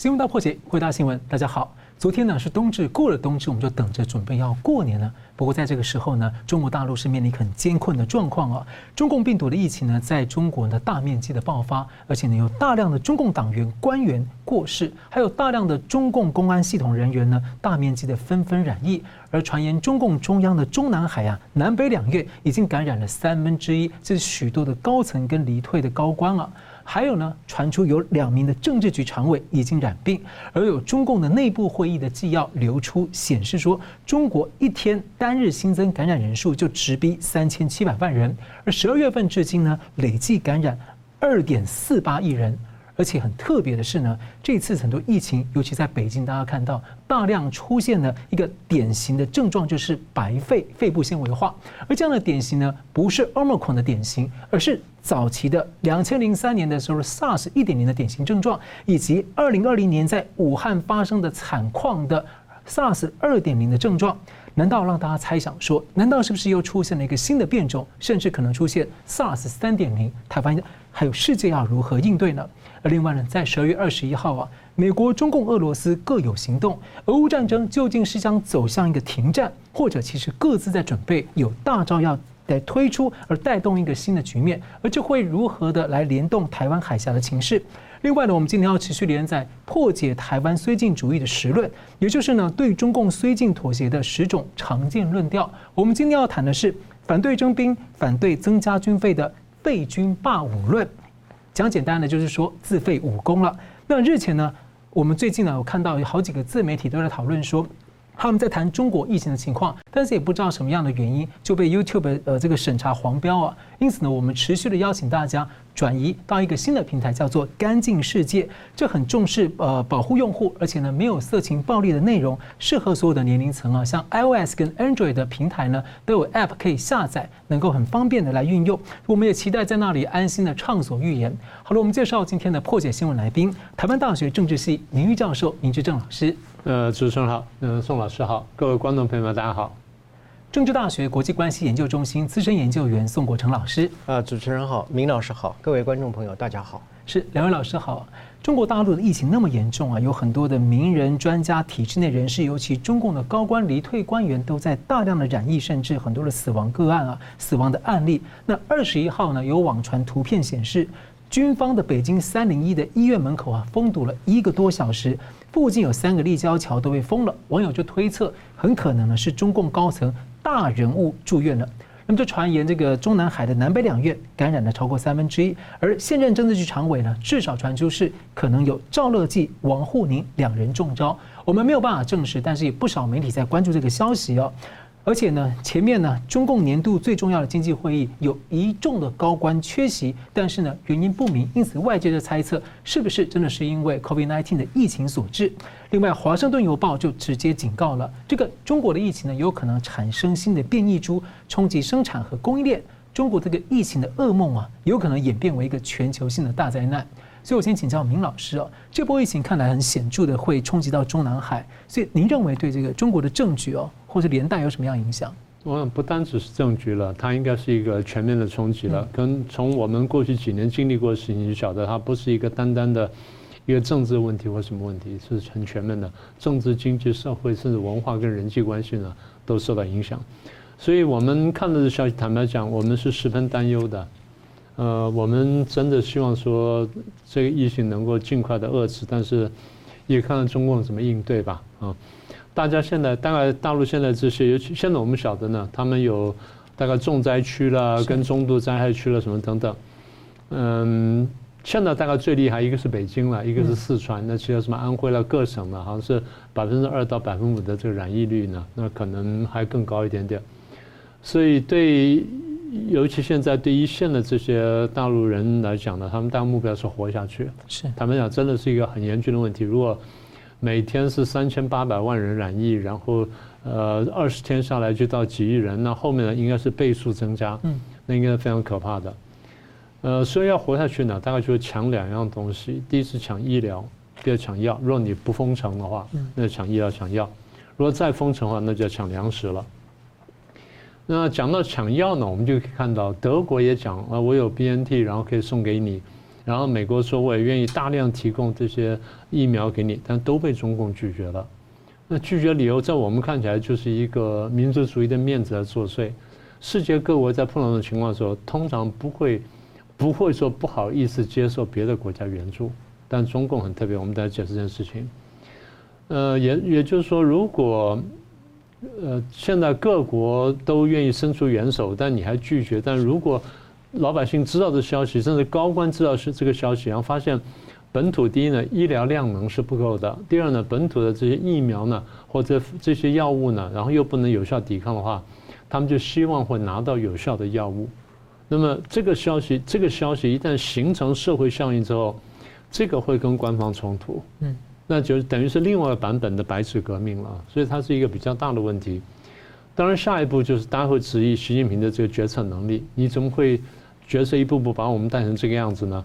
新闻大破解，回答新闻。大家好，昨天呢是冬至，过了冬至，我们就等着准备要过年了。不过在这个时候呢，中国大陆是面临很艰困的状况啊。中共病毒的疫情呢，在中国呢大面积的爆发，而且呢有大量的中共党员官员过世，还有大量的中共公安系统人员呢大面积的纷纷染疫。而传言中共中央的中南海啊，南北两院已经感染了三分之一，这是许多的高层跟离退的高官啊。还有呢，传出有两名的政治局常委已经染病，而有中共的内部会议的纪要流出，显示说中国一天单日新增感染人数就直逼三千七百万人，而十二月份至今呢，累计感染二点四八亿人。而且很特别的是呢，这次很多疫情，尤其在北京，大家看到大量出现了一个典型的症状，就是白肺、肺部纤维化。而这样的典型呢，不是 Omicron 的典型，而是早期的两千零三年的时候 SARS 一点零的典型症状，以及二零二零年在武汉发生的惨况的 SARS 二点零的症状。难道让大家猜想说，难道是不是又出现了一个新的变种，甚至可能出现 SARS 三点零？台湾还有世界要如何应对呢？而另外呢，在十二月二十一号啊，美国、中共、俄罗斯各有行动。俄乌战争究竟是将走向一个停战，或者其实各自在准备有大招要来推出，而带动一个新的局面？而这会如何的来联动台湾海峡的情势？另外呢，我们今天要持续连载破解台湾绥靖主义的十论，也就是呢对中共绥靖妥协的十种常见论调。我们今天要谈的是反对征兵、反对增加军费的废军霸武论。讲简单的就是说自废武功了。那日前呢，我们最近呢我看到有好几个自媒体都在讨论说，他们在谈中国疫情的情况，但是也不知道什么样的原因就被 YouTube 呃这个审查黄标啊。因此呢，我们持续的邀请大家转移到一个新的平台，叫做“干净世界”。这很重视呃保护用户，而且呢没有色情暴力的内容，适合所有的年龄层啊。像 iOS 跟 Android 的平台呢都有 App 可以下载，能够很方便的来运用。我们也期待在那里安心的畅所欲言。好了，我们介绍今天的破解新闻来宾，台湾大学政治系名誉教授明志正老师。呃，主持人好，呃，宋老师好，各位观众朋友们大家好。政治大学国际关系研究中心资深研究员宋国成老师，啊，主持人好，明老师好，各位观众朋友大家好，是两位老师好。中国大陆的疫情那么严重啊，有很多的名人、专家、体制内人士，尤其中共的高官、离退官员都在大量的染疫，甚至很多的死亡个案啊，死亡的案例。那二十一号呢，有网传图片显示，军方的北京三零一的医院门口啊，封堵了一个多小时，附近有三个立交桥都被封了。网友就推测，很可能呢是中共高层。大人物住院了，那么就传言这个中南海的南北两院感染了超过三分之一，而现任政治局常委呢，至少传出是可能有赵乐际、王沪宁两人中招，我们没有办法证实，但是有不少媒体在关注这个消息哦。而且呢，前面呢，中共年度最重要的经济会议有一众的高官缺席，但是呢，原因不明，因此外界的猜测是不是真的是因为 COVID-19 的疫情所致？另外，《华盛顿邮报》就直接警告了，这个中国的疫情呢，有可能产生新的变异株，冲击生产和供应链。中国这个疫情的噩梦啊，有可能演变为一个全球性的大灾难。所以我先请教明老师哦，这波疫情看来很显著的会冲击到中南海，所以您认为对这个中国的政局哦，或者连带有什么样影响？我想不单只是政局了，它应该是一个全面的冲击了。跟从我们过去几年经历过的事情就晓得，它不是一个单单的一个政治问题或什么问题，是很全面的，政治、经济、社会甚至文化跟人际关系呢都受到影响。所以我们看到的消息，坦白讲，我们是十分担忧的。呃，我们真的希望说这个疫情能够尽快的遏制，但是也看看中共怎么应对吧。啊，大家现在大概大陆现在这些，尤其现在我们晓得呢，他们有大概重灾区了，跟中度灾害区了什么等等。嗯，现在大概最厉害一个是北京了，一个是四川，那其他什么安徽了，各省了，好像是百分之二到百分之五的这个染疫率呢，那可能还更高一点点。所以对。尤其现在对一线的这些大陆人来讲呢，他们大目标是活下去。是，他们讲真的是一个很严峻的问题。如果每天是三千八百万人染疫，然后呃二十天下来就到几亿人，那后面呢应该是倍数增加。嗯，那应该是非常可怕的。呃，所以要活下去呢，大概就是抢两样东西：第一是抢医疗，第二抢药。如果你不封城的话，那就抢医疗、抢药；如果再封城的话，那就要抢粮食了。那讲到抢药呢，我们就可以看到德国也讲啊，我有 BNT，然后可以送给你，然后美国说我也愿意大量提供这些疫苗给你，但都被中共拒绝了。那拒绝理由在我们看起来就是一个民族主义的面子在作祟。世界各国在碰到这种情况的时候，通常不会不会说不好意思接受别的国家援助，但中共很特别，我们再解释这件事情。呃，也也就是说，如果呃现在各国都愿意伸出援手，但你还拒绝，但如果老百姓知道这消息，甚至高官知道是这个消息，然后发现。本土第一呢，医疗量能是不够的；第二呢，本土的这些疫苗呢，或者这些药物呢，然后又不能有效抵抗的话，他们就希望会拿到有效的药物。那么这个消息，这个消息一旦形成社会效应之后，这个会跟官方冲突，嗯，那就等于是另外一个版本的白纸革命了。所以它是一个比较大的问题。当然，下一步就是大家会质疑习近平的这个决策能力，你怎么会角色一步步把我们带成这个样子呢？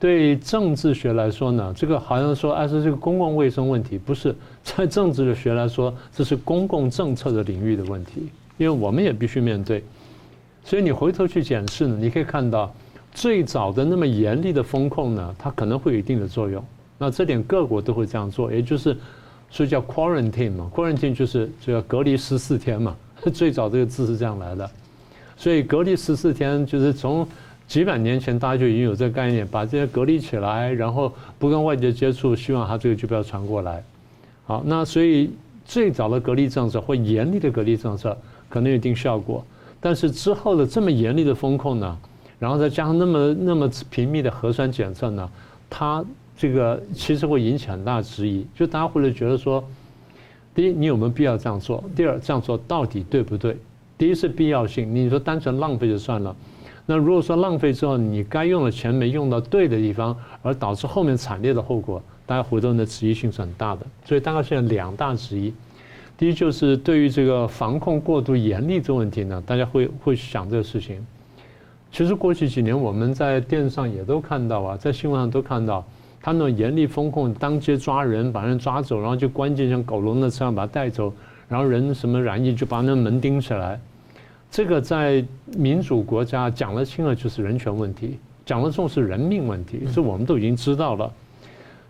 对政治学来说呢，这个好像说，哎，是这个公共卫生问题，不是在政治的学来说，这是公共政策的领域的问题，因为我们也必须面对。所以你回头去检视呢，你可以看到，最早的那么严厉的风控呢，它可能会有一定的作用。那这点各国都会这样做，也就是所以叫 quarantine 嘛，quarantine 就是这个隔离十四天嘛，最早这个字是这样来的。所以隔离十四天就是从。几百年前，大家就已经有这个概念，把这些隔离起来，然后不跟外界接触，希望它这个就不要传过来。好，那所以最早的隔离政策或严厉的隔离政策可能有一定效果，但是之后的这么严厉的风控呢，然后再加上那么那么频密的核酸检测呢，它这个其实会引起很大的质疑，就大家会觉得说，第一，你有没有必要这样做？第二，这样做到底对不对？第一是必要性，你说单纯浪费就算了。那如果说浪费之后，你该用的钱没用到对的地方，而导致后面惨烈的后果，大家回头的质疑性是很大的。所以大概现在两大质疑，第一就是对于这个防控过度严厉这个问题呢，大家会会想这个事情。其实过去几年我们在电视上也都看到啊，在新闻上都看到，他那种严厉风控，当街抓人，把人抓走，然后就关进像狗笼的车上把他带走，然后人什么染疫就把那门钉起来。这个在民主国家讲得清了就是人权问题，讲得重是人命问题，这我们都已经知道了。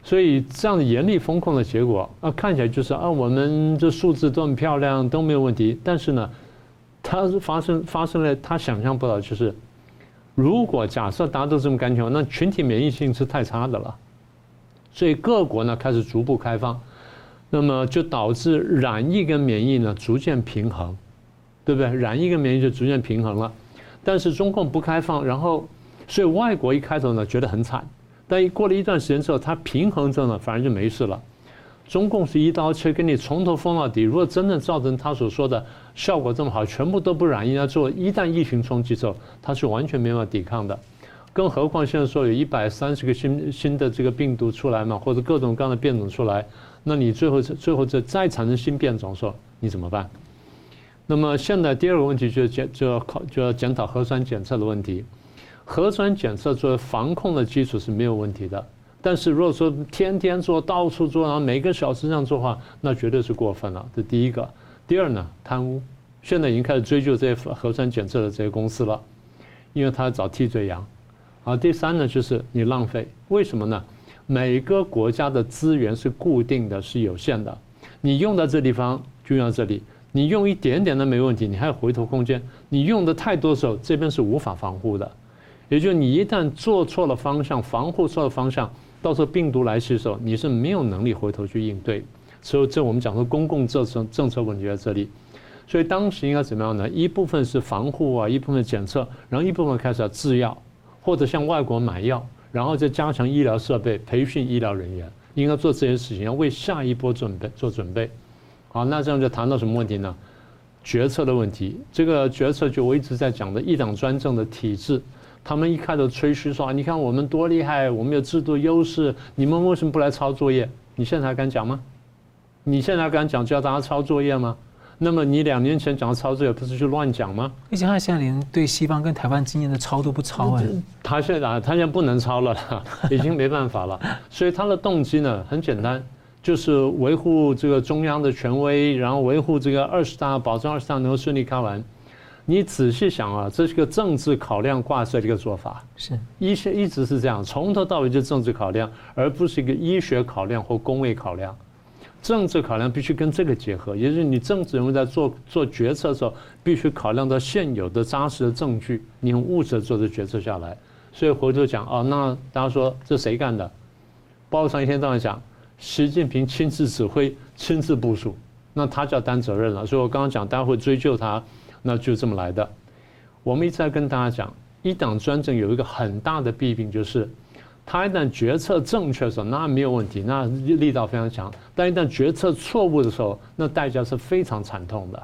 所以这样的严厉风控的结果啊，看起来就是啊，我们这数字都很漂亮，都没有问题。但是呢，它发生发生了他想象不到，就是如果假设达到这么干净，那群体免疫性是太差的了。所以各国呢开始逐步开放，那么就导致染疫跟免疫呢逐渐平衡。对不对？染疫跟免疫就逐渐平衡了，但是中共不开放，然后所以外国一开头呢觉得很惨，但过了一段时间之后，它平衡之后呢反而就没事了。中共是一刀切，给你从头封到底。如果真的造成他所说的效果这么好，全部都不染疫，那做一旦疫情冲击之后，它是完全没办法抵抗的。更何况现在说有一百三十个新新的这个病毒出来嘛，或者各种各样的变种出来，那你最后最后这再产生新变种的时候，你怎么办？那么现在第二个问题就是检就要考就要检讨核酸检测的问题，核酸检测作为防控的基础是没有问题的，但是如果说天天做到处做，然后每个小时这样做的话，那绝对是过分了。这第一个，第二呢，贪污，现在已经开始追究这些核酸检测的这些公司了，因为他找替罪羊。啊，第三呢就是你浪费，为什么呢？每个国家的资源是固定的，是有限的，你用到这地方就用到这里。你用一点点都没问题，你还有回头空间。你用的太多的时候，这边是无法防护的。也就是你一旦做错了方向，防护错了方向，到时候病毒来袭的时候，你是没有能力回头去应对。所以这我们讲说公共政策政策问题在这里。所以当时应该怎么样呢？一部分是防护啊，一部分检测，然后一部分开始要制药，或者向外国买药，然后再加强医疗设备，培训医疗人员，应该做这些事情，要为下一波准备做准备。好，那这样就谈到什么问题呢？决策的问题。这个决策就我一直在讲的一党专政的体制，他们一开头吹嘘说，你看我们多厉害，我们有制度优势，你们为什么不来抄作业？你现在还敢讲吗？你现在还敢讲叫大家抄作业吗？那么你两年前讲的抄作业不是就乱讲吗？而且他现在连对西方跟台湾经验的抄都不抄哎。他现在他现在不能抄了，已经没办法了。所以他的动机呢很简单。就是维护这个中央的权威，然后维护这个二十大，保证二十大能够顺利开完。你仔细想啊，这是个政治考量挂帅的一个做法，是医学一直是这样，从头到尾就政治考量，而不是一个医学考量或公位考量。政治考量必须跟这个结合，也就是你政治人物在做做决策的时候，必须考量到现有的扎实的证据，你用物质做的决策下来。所以回头讲哦，那大家说这谁干的？报上一天到晚讲，习近平亲自指挥、亲自部署，那他就要担责任了。所以我刚刚讲，大家会追究他，那就这么来的。我们一直在跟大家讲，一党专政有一个很大的弊病，就是他一旦决策正确的时候，那没有问题，那力道非常强；但一旦决策错误的时候，那代价是非常惨痛的，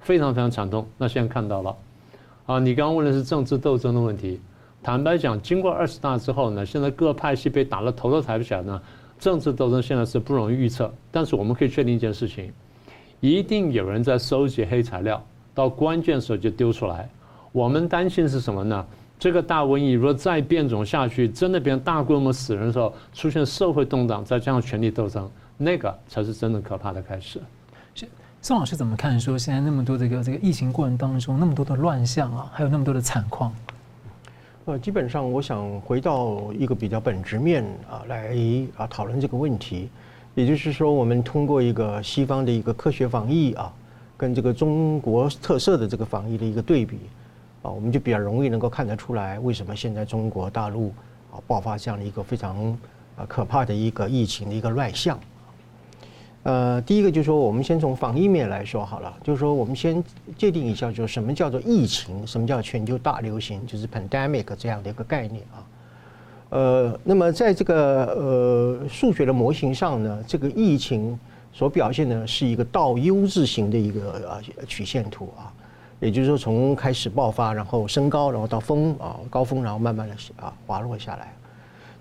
非常非常惨痛。那现在看到了，啊，你刚刚问的是政治斗争的问题。坦白讲，经过二十大之后呢，现在各派系被打得头都抬不起来呢，政治斗争现在是不容易预测。但是我们可以确定一件事情，一定有人在收集黑材料，到关键时候就丢出来。我们担心是什么呢？这个大瘟疫如果再变种下去，真的变大规模死人的时候，出现社会动荡，再加上权力斗争，那个才是真的可怕的开始。宋老师怎么看？说现在那么多这个这个疫情过程当中，那么多的乱象啊，还有那么多的惨况。呃，基本上我想回到一个比较本质面啊来啊讨论这个问题，也就是说，我们通过一个西方的一个科学防疫啊，跟这个中国特色的这个防疫的一个对比啊，我们就比较容易能够看得出来，为什么现在中国大陆啊爆发这样的一个非常啊可怕的一个疫情的一个乱象。呃，第一个就是说，我们先从防疫面来说好了，就是说，我们先界定一下，就是什么叫做疫情，什么叫全球大流行，就是 pandemic 这样的一个概念啊。呃，那么在这个呃数学的模型上呢，这个疫情所表现的是一个倒 U 字形的一个啊曲线图啊，也就是说，从开始爆发，然后升高，然后到峰啊高峰，然后慢慢的啊滑落下来。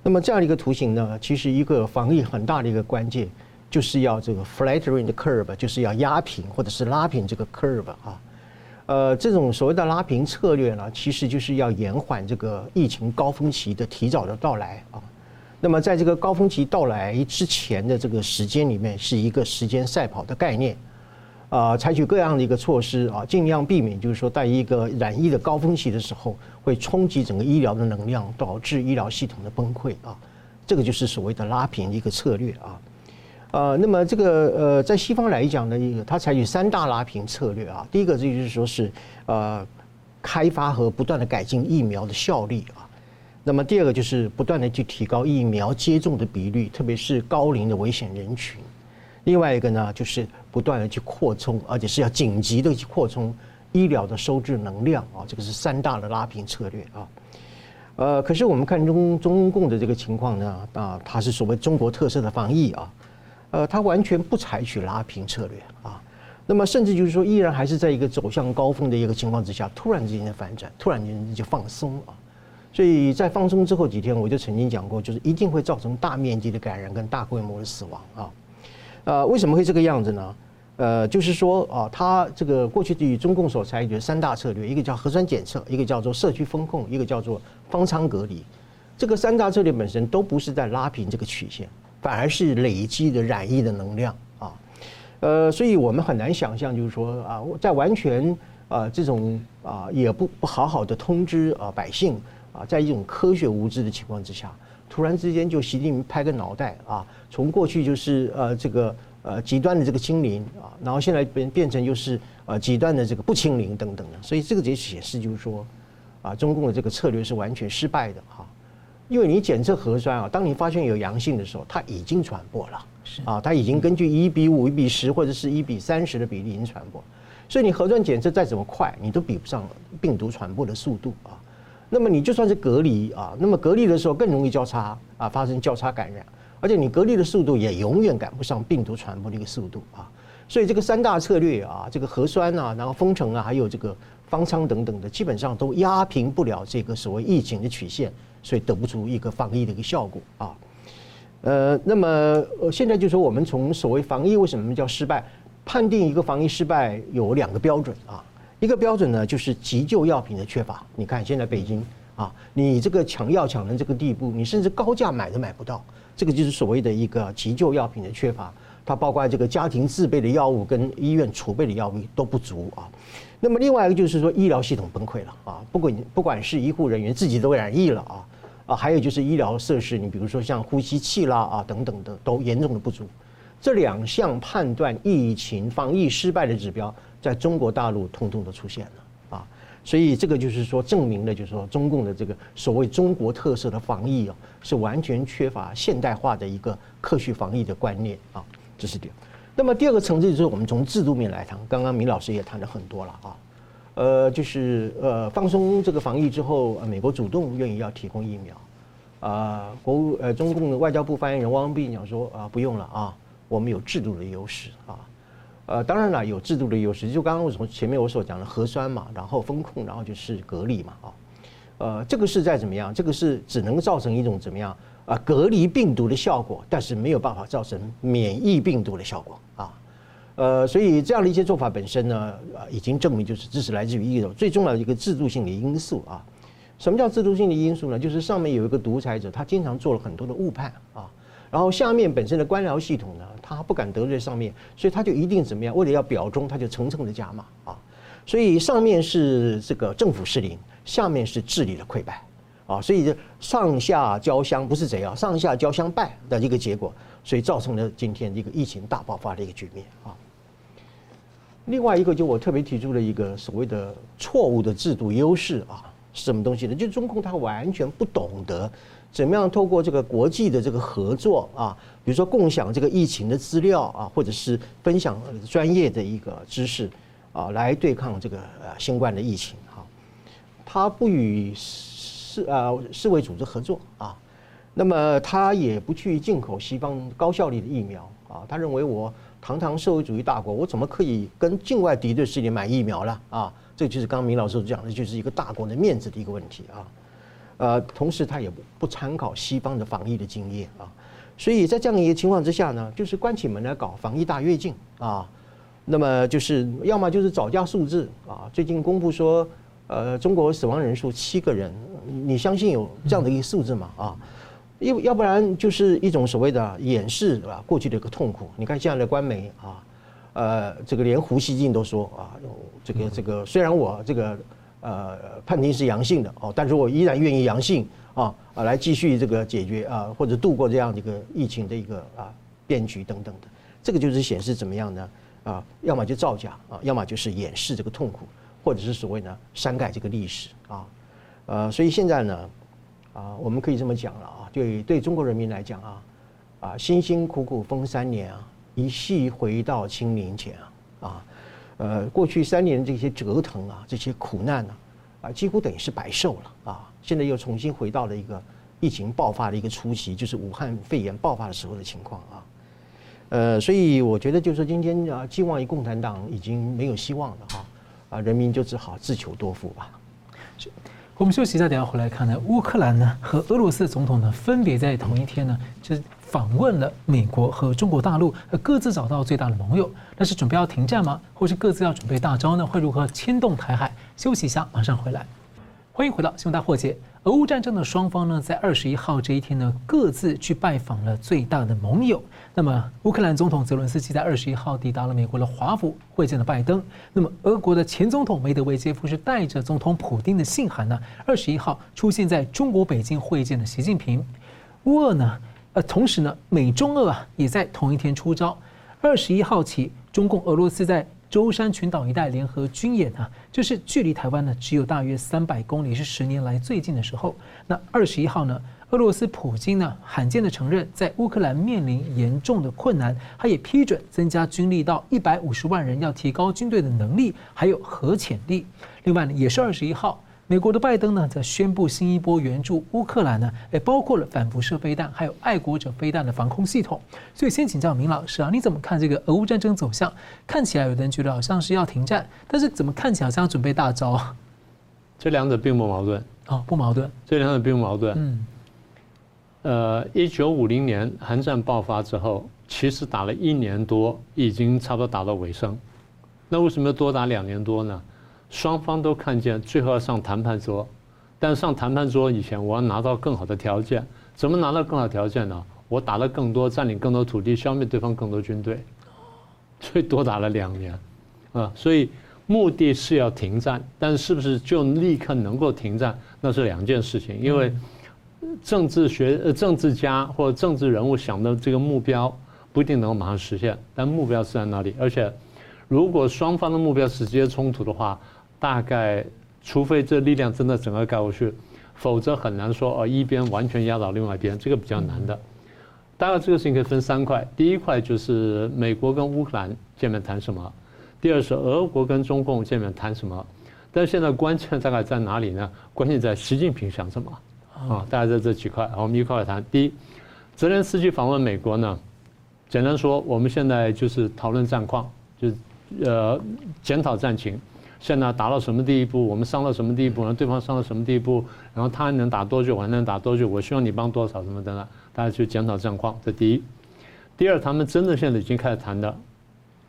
那么这样的一个图形呢，其实一个防疫很大的一个关键。就是要这个 flattering 的 curve，就是要压平或者是拉平这个 curve 啊，呃，这种所谓的拉平策略呢，其实就是要延缓这个疫情高峰期的提早的到来啊。那么在这个高峰期到来之前的这个时间里面，是一个时间赛跑的概念啊，采取各样的一个措施啊，尽量避免就是说在一个染疫的高峰期的时候，会冲击整个医疗的能量，导致医疗系统的崩溃啊。这个就是所谓的拉平一个策略啊。呃，那么这个呃，在西方来讲呢，一个它采取三大拉平策略啊。第一个这就是说是呃，开发和不断的改进疫苗的效率啊。那么第二个就是不断的去提高疫苗接种的比率，特别是高龄的危险人群。另外一个呢，就是不断的去扩充，而且是要紧急的去扩充医疗的收治能量啊。这个是三大的拉平策略啊。呃，可是我们看中中共的这个情况呢，啊，它是所谓中国特色的防疫啊。呃，它完全不采取拉平策略啊，那么甚至就是说，依然还是在一个走向高峰的一个情况之下，突然之间的反转，突然间就放松啊。所以在放松之后几天，我就曾经讲过，就是一定会造成大面积的感染跟大规模的死亡啊。呃，为什么会这个样子呢？呃，就是说啊，它这个过去对于中共所采取的三大策略，一个叫核酸检测，一个叫做社区封控，一个叫做方舱隔离，这个三大策略本身都不是在拉平这个曲线。反而是累积的染疫的能量啊，呃，所以我们很难想象，就是说啊，在完全啊这种啊也不不好好的通知啊百姓啊，在一种科学无知的情况之下，突然之间就习近平拍个脑袋啊，从过去就是呃这个呃极端的这个清零啊，然后现在变变成就是呃极端的这个不清零等等的，所以这个也显示就是说啊，中共的这个策略是完全失败的哈。因为你检测核酸啊，当你发现有阳性的时候，它已经传播了，是啊，它已经根据一比五、一比十或者是一比三十的比例已经传播，所以你核酸检测再怎么快，你都比不上病毒传播的速度啊。那么你就算是隔离啊，那么隔离的时候更容易交叉啊，发生交叉感染，而且你隔离的速度也永远赶不上病毒传播的一个速度啊。所以这个三大策略啊，这个核酸啊，然后封城啊，还有这个方舱等等的，基本上都压平不了这个所谓疫情的曲线。所以得不出一个防疫的一个效果啊，呃，那么，现在就说我们从所谓防疫为什么叫失败，判定一个防疫失败有两个标准啊，一个标准呢就是急救药品的缺乏。你看现在北京啊，你这个抢药抢成这个地步，你甚至高价买都买不到，这个就是所谓的一个急救药品的缺乏。它包括这个家庭自备的药物跟医院储备的药物都不足啊。那么另外一个就是说医疗系统崩溃了啊，不管不管是医护人员自己都染疫了啊啊，还有就是医疗设施，你比如说像呼吸器啦啊等等的都严重的不足。这两项判断疫情防疫失败的指标，在中国大陆通通都出现了啊，所以这个就是说证明了，就是说中共的这个所谓中国特色的防疫啊，是完全缺乏现代化的一个科学防疫的观念啊，这是点。那么第二个层次就是我们从制度面来谈，刚刚明老师也谈了很多了啊，呃，就是呃放松这个防疫之后，美国主动愿意要提供疫苗，啊，国务呃中共的外交部发言人汪斌讲说啊不用了啊，我们有制度的优势啊，呃当然了有制度的优势，就刚刚我从前面我所讲的核酸嘛，然后封控，然后就是隔离嘛啊，呃这个是在怎么样，这个是只能造成一种怎么样？啊，隔离病毒的效果，但是没有办法造成免疫病毒的效果啊，呃，所以这样的一些做法本身呢，啊，已经证明就是这是来自于一种最重要的一个制度性的因素啊。什么叫制度性的因素呢？就是上面有一个独裁者，他经常做了很多的误判啊，然后下面本身的官僚系统呢，他不敢得罪上面，所以他就一定怎么样？为了要表忠，他就层层的加码啊。所以上面是这个政府失灵，下面是治理的溃败。啊，所以上下交相不是这样，上下交相败的一个结果，所以造成了今天一个疫情大爆发的一个局面啊。另外一个就我特别提出了一个所谓的错误的制度优势啊，是什么东西呢？就中共他完全不懂得怎么样透过这个国际的这个合作啊，比如说共享这个疫情的资料啊，或者是分享专业的一个知识啊，来对抗这个呃新冠的疫情啊，他不与。世啊，世卫组织合作啊，那么他也不去进口西方高效率的疫苗啊。他认为我堂堂社会主义大国，我怎么可以跟境外敌对势力买疫苗呢？啊，这就是刚刚明老师讲的，就是一个大国的面子的一个问题啊。呃，同时他也不不参考西方的防疫的经验啊。所以在这样一个情况之下呢，就是关起门来搞防疫大跃进啊。那么就是要么就是造假数字啊。最近公布说，呃，中国死亡人数七个人。你相信有这样的一个数字吗？啊，要要不然就是一种所谓的掩饰啊，过去的一个痛苦。你看现在的官媒啊，呃，这个连胡锡进都说啊，这个这个虽然我这个呃判定是阳性的哦，但是我依然愿意阳性啊啊来继续这个解决啊或者度过这样的一个疫情的一个啊变局等等的。这个就是显示怎么样呢？啊，要么就造假啊，要么就是掩饰这个痛苦，或者是所谓呢删改这个历史啊。呃，所以现在呢，啊，我们可以这么讲了啊，对对中国人民来讲啊，啊，辛辛苦苦封三年啊，一夕回到清明前啊，啊，呃，过去三年这些折腾啊，这些苦难呢，啊，几乎等于是白受了啊，现在又重新回到了一个疫情爆发的一个初期，就是武汉肺炎爆发的时候的情况啊，呃，所以我觉得就是说今天啊，寄望于共产党已经没有希望了哈，啊，人民就只好自求多福吧。我们休息一下，等下回来看呢。乌克兰呢和俄罗斯总统呢分别在同一天呢，就是访问了美国和中国大陆，各自找到最大的盟友。但是准备要停战吗？或是各自要准备大招呢？会如何牵动台海？休息一下，马上回来。欢迎回到新闻大破解。俄乌战争的双方呢，在二十一号这一天呢，各自去拜访了最大的盟友。那么，乌克兰总统泽伦斯基在二十一号抵达了美国的华府，会见了拜登。那么，俄国的前总统梅德韦杰夫是带着总统普丁的信函呢，二十一号出现在中国北京会见了习近平。乌俄呢，呃，同时呢，美中俄啊也在同一天出招。二十一号起，中共、俄罗斯在舟山群岛一带联合军演啊，就是距离台湾呢只有大约三百公里，是十年来最近的时候。那二十一号呢，俄罗斯普京呢罕见的承认，在乌克兰面临严重的困难，他也批准增加军力到一百五十万人，要提高军队的能力，还有核潜力。另外呢，也是二十一号。美国的拜登呢，在宣布新一波援助乌克兰呢，也包括了反辐射飞弹，还有爱国者飞弹的防空系统。所以，先请教明老师啊，你怎么看这个俄乌战争走向？看起来有的人觉得好像是要停战，但是怎么看起来好像要准备大招？这两者并不矛盾哦，不矛盾。这两者并不矛盾。嗯。呃，一九五零年韩战爆发之后，其实打了一年多，已经差不多打到尾声。那为什么要多打两年多呢？双方都看见最后要上谈判桌，但上谈判桌以前，我要拿到更好的条件。怎么拿到更好条件呢？我我打了更多，占领更多土地，消灭对方更多军队，所以多打了两年，啊，所以目的是要停战，但是是不是就立刻能够停战，那是两件事情。因为政治学呃政治家或者政治人物想的这个目标不一定能够马上实现，但目标是在那里。而且如果双方的目标是直接冲突的话，大概除非这力量真的整个盖过去。否则很难说哦，一边完全压倒另外一边，这个比较难的。当然，这个事情可以分三块。第一块就是美国跟乌克兰见面谈什么；第二是俄国跟中共见面谈什么。但是现在关键大概在哪里呢？关键在习近平想什么啊？大概在这几块，我们一块来谈。第一，泽连斯基访问美国呢，简单说，我们现在就是讨论战况，就是呃检讨战情。现在打到什么地步？我们伤到什么地步？然后对方伤到什么地步？然后他能打多久？我还能打多久？我希望你帮多少？什么等等，大家去检讨战况。这第一。第二，他们真的现在已经开始谈的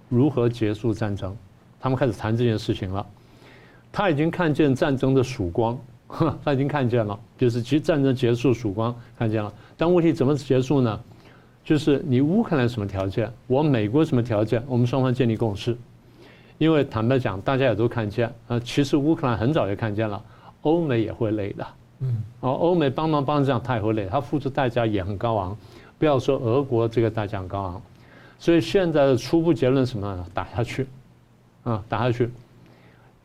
如何结束战争，他们开始谈这件事情了。他已经看见战争的曙光，他已经看见了，就是其实战争结束曙光看见了。但问题怎么结束呢？就是你乌克兰什么条件？我美国什么条件？我们双方建立共识。因为坦白讲，大家也都看见，呃，其实乌克兰很早就看见了，欧美也会累的，嗯，哦，欧美帮忙帮这样，他也会累，他付出代价也很高昂，不要说俄国这个代价很高昂，所以现在的初步结论是什么？呢？打下去，啊，打下去，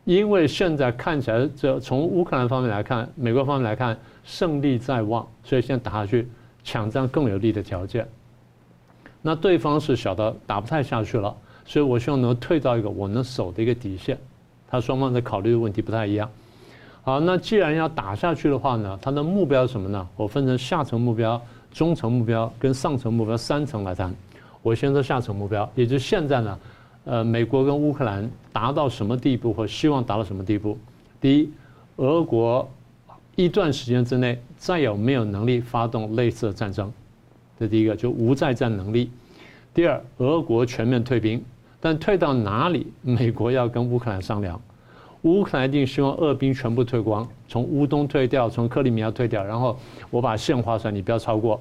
因为现在看起来，这从乌克兰方面来看，美国方面来看，胜利在望，所以现在打下去，抢占更有利的条件，那对方是晓得打不太下去了。所以我希望能够退到一个我能守的一个底线，他双方在考虑的问题不太一样。好，那既然要打下去的话呢，他的目标是什么呢？我分成下层目标、中层目标跟上层目标三层来谈。我先说下层目标，也就是现在呢，呃，美国跟乌克兰达到什么地步或希望达到什么地步？第一，俄国一段时间之内再有没有能力发动类似的战争？这第一个就无再战能力。第二，俄国全面退兵，但退到哪里？美国要跟乌克兰商量。乌克兰一定希望俄兵全部退光，从乌东退掉，从克里米亚退掉，然后我把线画出来，你不要超过。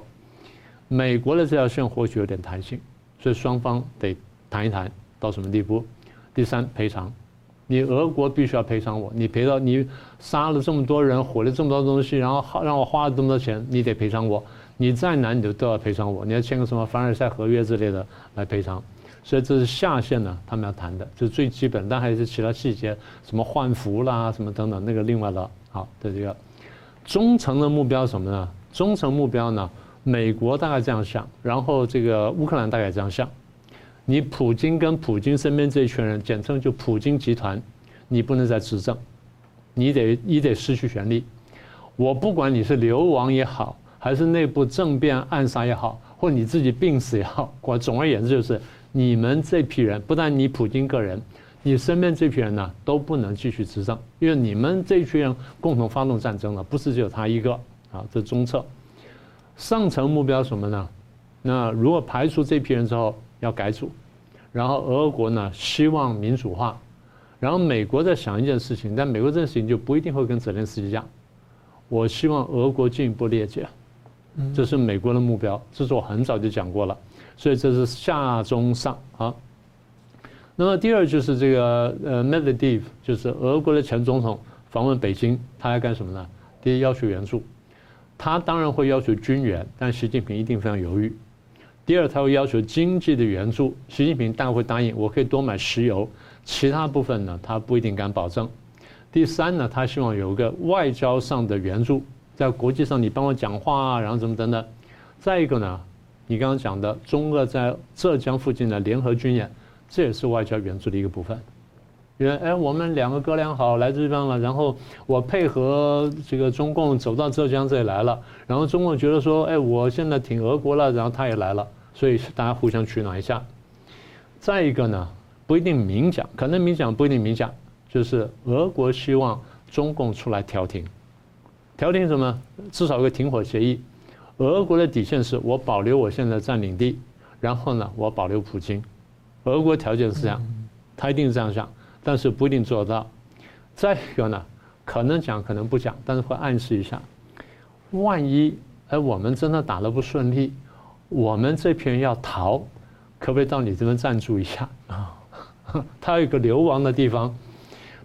美国的这条线或许有点弹性，所以双方得谈一谈到什么地步。第三，赔偿，你俄国必须要赔偿我，你赔到你杀了这么多人，毁了这么多东西，然后让我花了这么多钱，你得赔偿我。你再难，你都都要赔偿我。你要签个什么凡尔赛合约之类的来赔偿，所以这是下限呢，他们要谈的，这是最基本。但还是其他细节，什么换服啦，什么等等，那个另外的。好，的这个中层的目标是什么呢？中层目标呢，美国大概这样想，然后这个乌克兰大概这样想。你普京跟普京身边这一群人，简称就普京集团，你不能再执政，你得你得失去权力。我不管你是流亡也好。还是内部政变暗杀也好，或你自己病死也好，我总而言之就是，你们这批人，不但你普京个人，你身边这批人呢，都不能继续执政，因为你们这群人共同发动战争了，不是只有他一个啊。这中策，上层目标什么呢？那如果排除这批人之后要改组，然后俄国呢希望民主化，然后美国在想一件事情，但美国这件事情就不一定会跟泽连斯基讲，我希望俄国进一步裂解。这是美国的目标，这是我很早就讲过了，所以这是下中上啊。那么第二就是这个呃，Medvedev 就是俄国的前总统访问北京，他要干什么呢？第一要求援助，他当然会要求军援，但习近平一定非常犹豫。第二他会要求经济的援助，习近平当然会答应，我可以多买石油，其他部分呢他不一定敢保证。第三呢，他希望有一个外交上的援助。在国际上，你帮我讲话啊，然后怎么等等。再一个呢，你刚刚讲的中俄在浙江附近的联合军演，这也是外交援助的一个部分。因为哎，我们两个哥俩好来这地方了，然后我配合这个中共走到浙江这里来了，然后中共觉得说，哎，我现在挺俄国了，然后他也来了，所以大家互相取暖一下。再一个呢，不一定明讲，可能明讲不一定明讲，就是俄国希望中共出来调停。调停什么？至少有个停火协议。俄国的底线是我保留我现在占领地，然后呢，我保留普京。俄国条件是这样，他一定是这样想，但是不一定做得到。再一个呢，可能讲，可能不讲，但是会暗示一下，万一哎我们真的打得不顺利，我们这批人要逃，可不可以到你这边暂住一下啊？他有一个流亡的地方，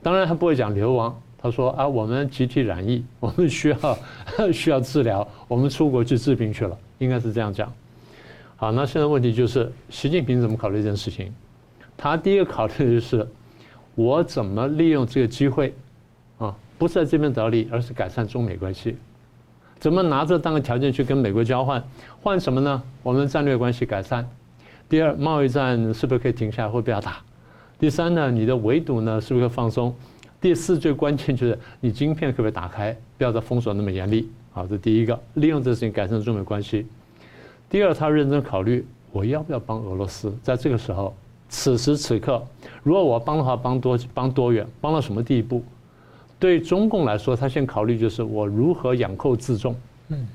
当然他不会讲流亡，他说啊，我们集体染疫，我们需要 需要治疗，我们出国去治病去了，应该是这样讲。好，那现在问题就是习近平怎么考虑这件事情？他第一个考虑的就是我怎么利用这个机会啊，不是在这边得利，而是改善中美关系。怎么拿这当个条件去跟美国交换？换什么呢？我们战略关系改善。第二，贸易战是不是可以停下来，或不要打？第三呢，你的围堵呢是不是放松？第四，最关键就是你晶片可不可以打开，不要再封锁那么严厉。好，这第一个，利用这事情改善中美关系。第二，他认真考虑我要不要帮俄罗斯。在这个时候，此时此刻，如果我帮的话，帮多帮多远，帮到什么地步？对中共来说，他先考虑就是我如何养寇自重。嗯，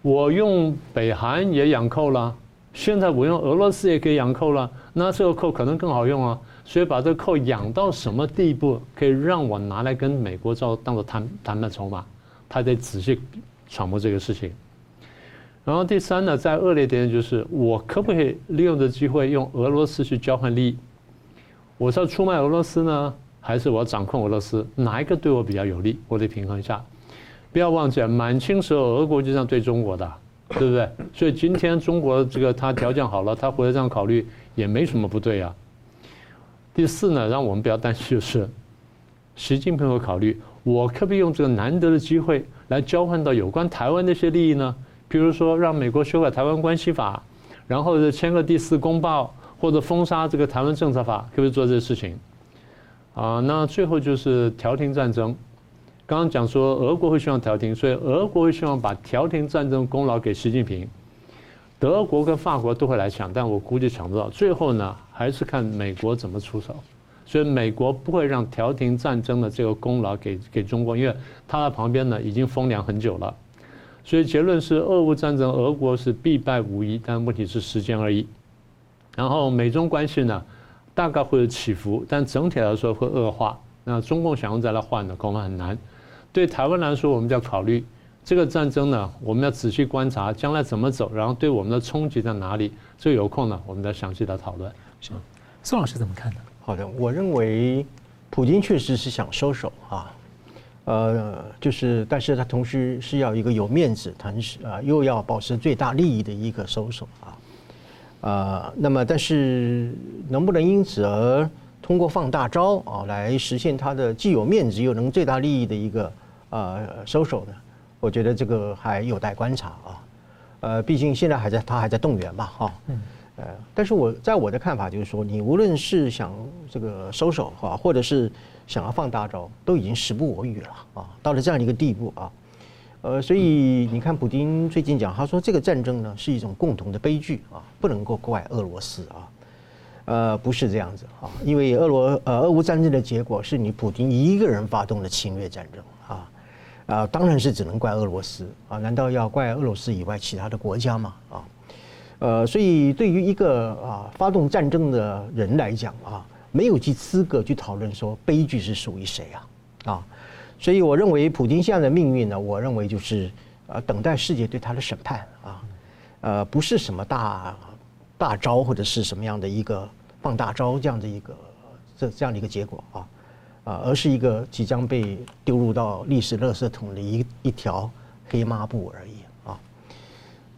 我用北韩也养寇了。现在我用俄罗斯也可以养寇了，那这个寇可能更好用啊！所以把这个扣养到什么地步，可以让我拿来跟美国照当做谈谈判筹码？他得仔细揣摩这个事情。然后第三呢，再恶劣点就是，我可不可以利用这机会用俄罗斯去交换利益？我是要出卖俄罗斯呢，还是我要掌控俄罗斯？哪一个对我比较有利？我得平衡一下。不要忘记，满清时候俄国就这样对中国的。对不对？所以今天中国这个他条件好了，他回来这样考虑也没什么不对啊。第四呢，让我们不要担心就是，习近平会考虑，我可不可以用这个难得的机会来交换到有关台湾的一些利益呢？比如说让美国修改台湾关系法，然后签个第四公报，或者封杀这个台湾政策法，可不可以做这些事情？啊，那最后就是调停战争。刚刚讲说俄国会希望调停，所以俄国会希望把调停战争功劳给习近平。德国跟法国都会来抢，但我估计抢不到。最后呢，还是看美国怎么出手。所以美国不会让调停战争的这个功劳给给中国，因为他在旁边呢已经风凉很久了。所以结论是，俄乌战争俄国是必败无疑，但问题是时间而已。然后美中关系呢，大概会有起伏，但整体来说会恶化。那中共想要再来换呢，恐怕很难。对台湾来说，我们就要考虑这个战争呢，我们要仔细观察将来怎么走，然后对我们的冲击在哪里。所以有空呢，我们再详细的讨论。是，宋老师怎么看呢？好的，我认为普京确实是想收手啊，呃，就是，但是他同时是要一个有面子，同时啊，又要保持最大利益的一个收手啊，呃，那么但是能不能因此而通过放大招啊来实现他的既有面子又能最大利益的一个呃收手呢？我觉得这个还有待观察啊。呃，毕竟现在还在他还在动员嘛哈。嗯。呃，但是我在我的看法就是说，你无论是想这个收手哈，或者是想要放大招，都已经时不我与了啊，到了这样一个地步啊。呃，所以你看，普京最近讲，他说这个战争呢是一种共同的悲剧啊，不能够怪俄罗斯啊。呃，不是这样子啊，因为俄罗呃俄乌战争的结果是你普京一个人发动的侵略战争啊，当然是只能怪俄罗斯啊，难道要怪俄罗斯以外其他的国家吗？啊，呃，所以对于一个啊发动战争的人来讲啊，没有其资格去讨论说悲剧是属于谁啊啊，所以我认为普京现在的命运呢，我认为就是呃等待世界对他的审判啊，呃，不是什么大大招或者是什么样的一个。放大招这样的一个这这样的一个结果啊啊，而是一个即将被丢入到历史垃圾桶的一一条黑抹布而已啊。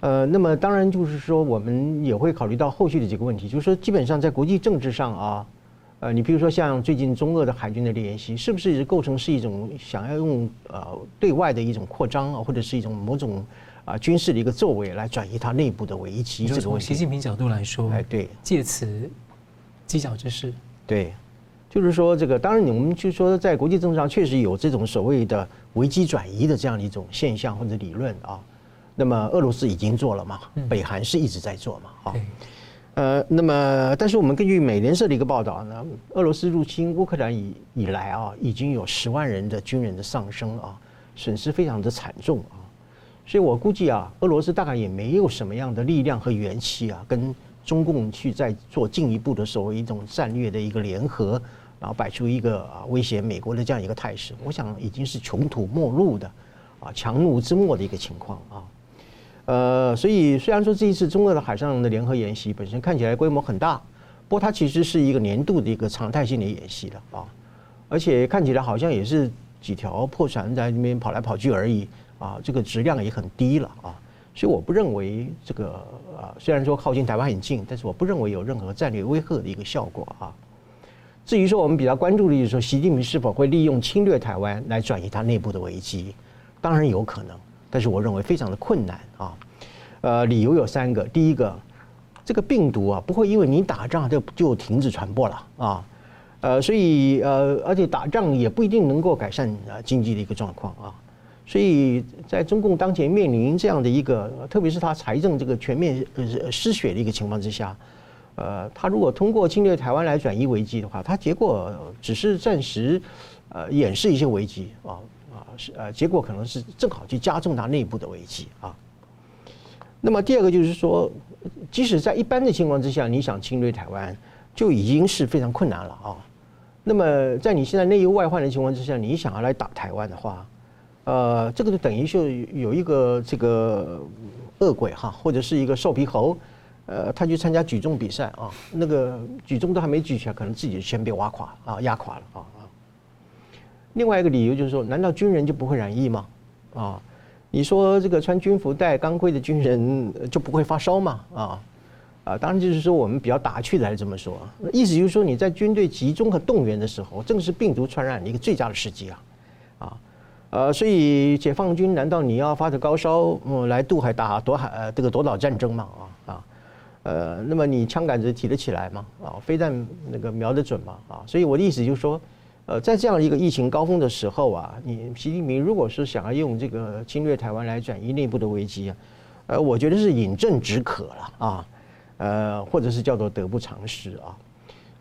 呃，那么当然就是说，我们也会考虑到后续的几个问题，就是说，基本上在国际政治上啊，呃，你比如说像最近中俄的海军的联系，是不是构成是一种想要用呃对外的一种扩张啊，或者是一种某种啊军事的一个作为来转移它内部的危机？这个从习近平角度来说，哎，对，借此。犄角之势，对，就是说这个，当然，我们就说，在国际政治上确实有这种所谓的危机转移的这样的一种现象或者理论啊。那么俄罗斯已经做了嘛，北韩是一直在做嘛，啊，呃，那么但是我们根据美联社的一个报道呢，俄罗斯入侵乌克兰以以来啊，已经有十万人的军人的丧生啊，损失非常的惨重啊，所以我估计啊，俄罗斯大概也没有什么样的力量和元气啊，跟。中共去再做进一步的所谓一种战略的一个联合，然后摆出一个啊威胁美国的这样一个态势，我想已经是穷途末路的，啊强弩之末的一个情况啊。呃，所以虽然说这一次中俄的海上的联合演习本身看起来规模很大，不过它其实是一个年度的一个常态性的演习了啊，而且看起来好像也是几条破船在那边跑来跑去而已啊，这个质量也很低了啊，所以我不认为这个啊，虽然说靠近台湾很近，但是我不认为有任何战略威吓的一个效果啊。至于说我们比较关注的就是说，习近平是否会利用侵略台湾来转移他内部的危机？当然有可能，但是我认为非常的困难啊。呃，理由有三个：第一个，这个病毒啊不会因为你打仗就就停止传播了啊。呃，所以呃，而且打仗也不一定能够改善啊经济的一个状况啊。所以在中共当前面临这样的一个，特别是他财政这个全面呃失血的一个情况之下。呃，他如果通过侵略台湾来转移危机的话，他结果只是暂时，呃，掩饰一些危机啊啊是呃，结果可能是正好去加重他内部的危机啊。那么第二个就是说，即使在一般的情况之下，你想侵略台湾就已经是非常困难了啊。那么在你现在内忧外患的情况之下，你想要来打台湾的话，呃，这个就等于就有一个这个恶鬼哈，或者是一个瘦皮猴。呃，他去参加举重比赛啊，那个举重都还没举起来，可能自己就先被挖垮啊，压垮了啊啊。另外一个理由就是说，难道军人就不会染疫吗？啊，你说这个穿军服戴钢盔的军人就不会发烧吗？啊啊，当然就是说我们比较打趣的来这么说，意思就是说你在军队集中和动员的时候，正是病毒传染的一个最佳的时机啊啊呃，所以解放军难道你要发着高烧嗯来渡海打夺海呃这个夺岛战争吗？啊？呃，那么你枪杆子提得起来吗？啊，飞弹那个瞄得准吗？啊，所以我的意思就是说，呃，在这样一个疫情高峰的时候啊，你习近平如果是想要用这个侵略台湾来转移内部的危机啊，呃，我觉得是饮鸩止渴了啊，呃，或者是叫做得不偿失啊，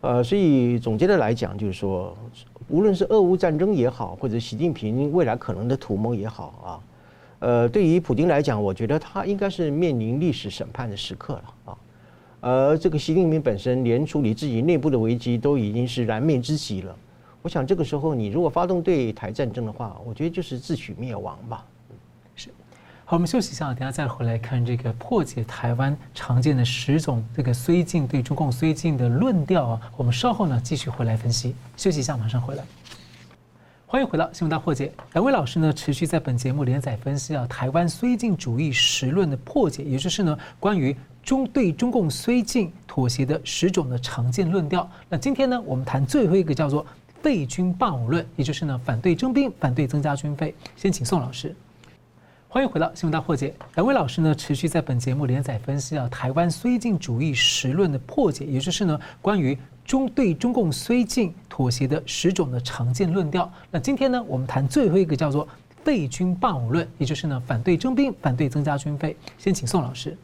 呃，所以总结的来讲就是说，无论是俄乌战争也好，或者习近平未来可能的图谋也好啊，呃，对于普京来讲，我觉得他应该是面临历史审判的时刻了啊。而这个习近平本身连处理自己内部的危机都已经是燃眉之急了。我想这个时候你如果发动对台战争的话，我觉得就是自取灭亡吧。是。好，我们休息一下，等下再回来看这个破解台湾常见的十种这个绥靖对中共绥靖的论调啊。我们稍后呢继续回来分析。休息一下，马上回来。欢迎回到新闻大破解。两位老师呢持续在本节目连载分析啊台湾绥靖主义实论的破解，也就是呢关于。中对中共绥靖妥协的十种的常见论调。那今天呢，我们谈最后一个叫做废军霸武论，也就是呢反对征兵，反对增加军费。先请宋老师。欢迎回到新闻大破解。两位老师呢持续在本节目连载分析啊台湾绥靖主义实论的破解，也就是呢关于中对中共绥靖妥协的十种的常见论调。那今天呢，我们谈最后一个叫做废军霸武论，也就是呢反对征兵，反对增加军费。先请宋老师。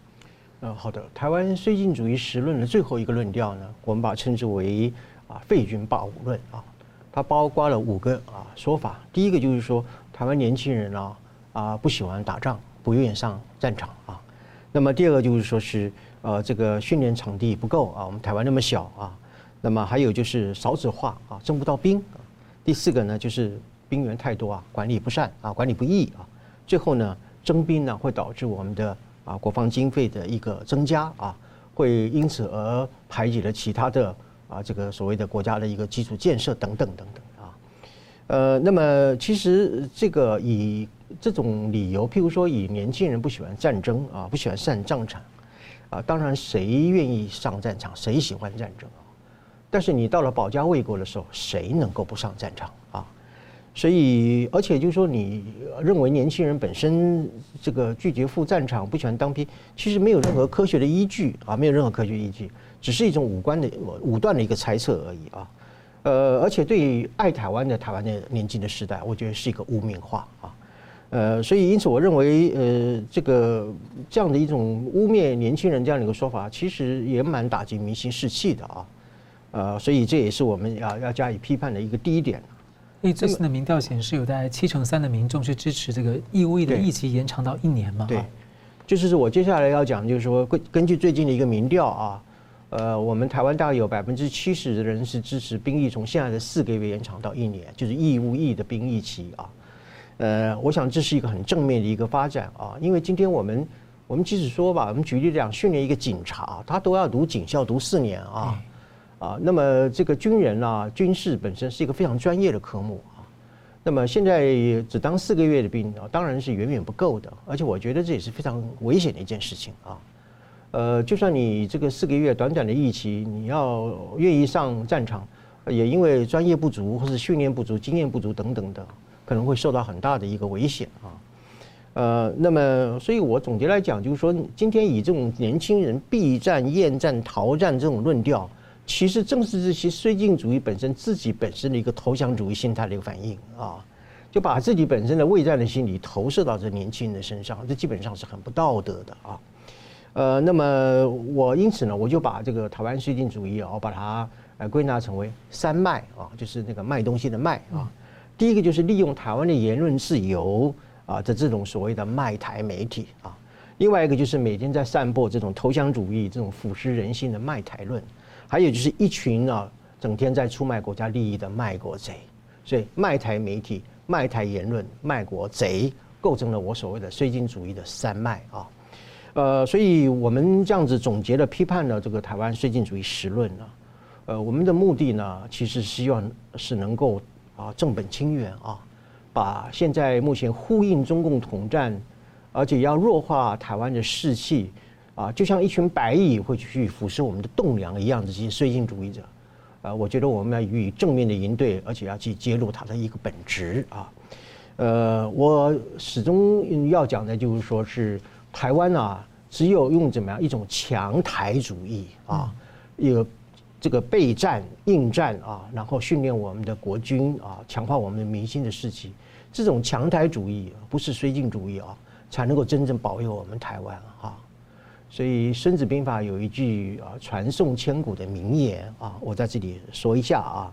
呃，好的。台湾绥靖主义实论的最后一个论调呢，我们把称之为啊废军霸武论啊。它包括了五个啊说法。第一个就是说，台湾年轻人啊啊不喜欢打仗，不愿意上战场啊。那么第二个就是说是呃这个训练场地不够啊，我们台湾那么小啊。那么还有就是少子化啊，征不到兵。第四个呢就是兵源太多啊，管理不善啊，管理不易啊。最后呢，征兵呢会导致我们的。啊，国防经费的一个增加啊，会因此而排挤了其他的啊，这个所谓的国家的一个基础建设等等等等啊。呃，那么其实这个以这种理由，譬如说以年轻人不喜欢战争啊，不喜欢上战场啊，当然谁愿意上战场，谁喜欢战争啊？但是你到了保家卫国的时候，谁能够不上战场啊？所以，而且就是说，你认为年轻人本身这个拒绝赴战场、不喜欢当兵，其实没有任何科学的依据啊，没有任何科学依据，只是一种武官的武断的一个猜测而已啊。呃，而且对于爱台湾的台湾的年轻的时代，我觉得是一个污名化啊。呃，所以因此，我认为呃，这个这样的一种污蔑年轻人这样的一个说法，其实也蛮打击民心士气的啊。呃，所以这也是我们要要加以批判的一个第一点。所以最新的民调显示，有大概七成三的民众是支持这个义务役的役期延长到一年嘛？对，就是我接下来要讲，就是说根根据最近的一个民调啊，呃，我们台湾大概有百分之七十的人是支持兵役从现在的四个月延长到一年，就是义务役的兵役期啊。呃，我想这是一个很正面的一个发展啊，因为今天我们我们即使说吧，我们举例讲，训练一个警察，他都要读警校读四年啊，啊，那么这个军人啊，军事本身是一个非常专业的科目啊。那么现在只当四个月的兵啊，当然是远远不够的，而且我觉得这也是非常危险的一件事情啊。呃，就算你这个四个月短短的役期，你要愿意上战场，也因为专业不足或是训练不足、经验不足等等的，可能会受到很大的一个危险啊。呃，那么，所以我总结来讲，就是说，今天以这种年轻人避战、厌战、逃战这种论调，其实正是这些绥靖主义本身自己本身的一个投降主义心态的一个反应啊，就把自己本身的畏战的心理投射到这年轻人的身上，这基本上是很不道德的啊。呃，那么我因此呢，我就把这个台湾绥靖主义啊，我把它呃归纳成为三卖啊，就是那个卖东西的卖啊。第一个就是利用台湾的言论自由啊的这种所谓的卖台媒体啊，另外一个就是每天在散播这种投降主义、这种腐蚀人心的卖台论，还有就是一群啊整天在出卖国家利益的卖国贼。所以卖台媒体、卖台言论、卖国贼，构成了我所谓的绥靖主义的三脉啊。呃，所以我们这样子总结了批判了这个台湾绥靖主义实论呢，呃，我们的目的呢，其实希望是能够啊正本清源啊，把现在目前呼应中共统战，而且要弱化台湾的士气啊，就像一群白蚁会去腐蚀我们的栋梁一样的这些绥靖主义者，啊，我觉得我们要予以正面的应对，而且要去揭露它的一个本质啊。呃，我始终要讲的就是说是台湾啊。只有用怎么样一种强台主义啊，一个这个备战、应战啊，然后训练我们的国军啊，强化我们的民心的士气，这种强台主义不是绥靖主义啊，才能够真正保佑我们台湾啊。所以《孙子兵法》有一句啊传颂千古的名言啊，我在这里说一下啊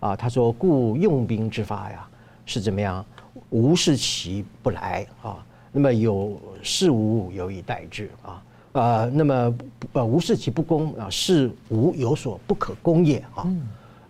啊，他说：“故用兵之法呀，是怎么样？无事其不来啊。”那么有事无有以待之啊，呃，那么呃无事其不攻啊，事无有所不可攻也啊，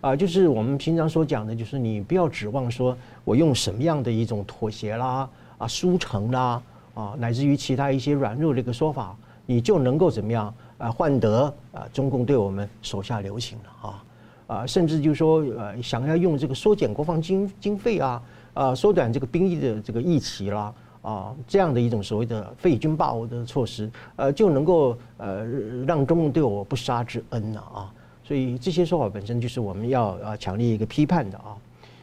啊，就是我们平常所讲的，就是你不要指望说我用什么样的一种妥协啦啊、输诚啦啊，乃至于其他一些软弱的一个说法，你就能够怎么样啊换得啊中共对我们手下留情了啊啊，甚至就是说呃想要用这个缩减国防经经费啊啊缩短这个兵役的这个役期啦。啊，这样的一种所谓的废军霸我的措施，呃，就能够呃让中共对我不杀之恩了啊。所以这些说法本身就是我们要啊强烈一个批判的啊。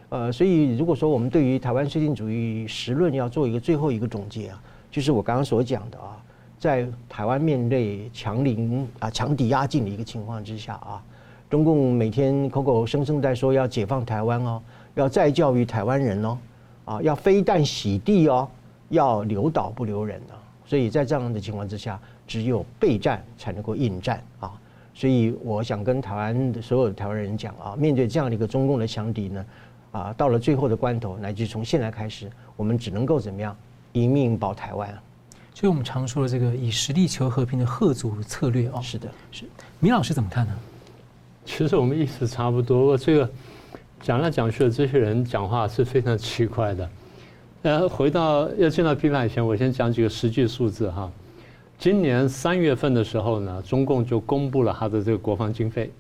呃，所以如果说我们对于台湾绥靖主义实论要做一个最后一个总结啊，就是我刚刚所讲的啊，在台湾面对强凌啊强敌压境的一个情况之下啊，中共每天口口声声在说要解放台湾哦，要再教育台湾人哦，啊，要飞弹洗地哦。要留岛不留人啊，所以在这样的情况之下，只有备战才能够应战啊。所以我想跟台湾的所有的台湾人讲啊，面对这样的一个中共的强敌呢，啊，到了最后的关头，乃至从现在开始，我们只能够怎么样，一命保台湾。所以我们常说的这个以实力求和平的贺族策略哦。是的，是。米老师怎么看呢？其实我们意思差不多。这个讲来讲去的这些人讲话是非常奇怪的。呃，回到要进到批判以前，我先讲几个实际数字哈。今年三月份的时候呢，中共就公布了他的这个国防经费，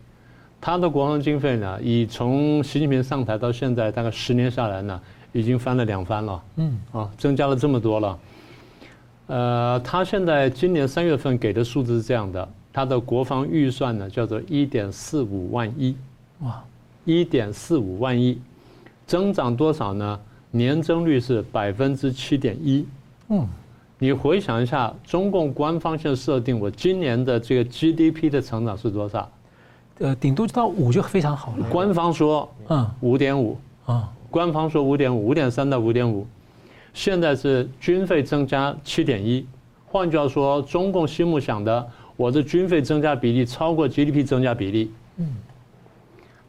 他的国防经费呢，以从习近平上台到现在大概十年下来呢，已经翻了两番了，嗯，啊，增加了这么多了。呃，他现在今年三月份给的数字是这样的，他的国防预算呢叫做一点四五万亿，哇，一点四五万亿，增长多少呢？年增率是百分之七点一，嗯，你回想一下，中共官方现在设定我今年的这个 GDP 的成长是多少？呃，顶多到五就非常好了。官方说，嗯，五点五，啊，官方说五点五，五点三到五点五，现在是军费增加七点一，换句话说，中共心目想的，我的军费增加比例超过 GDP 增加比例，嗯，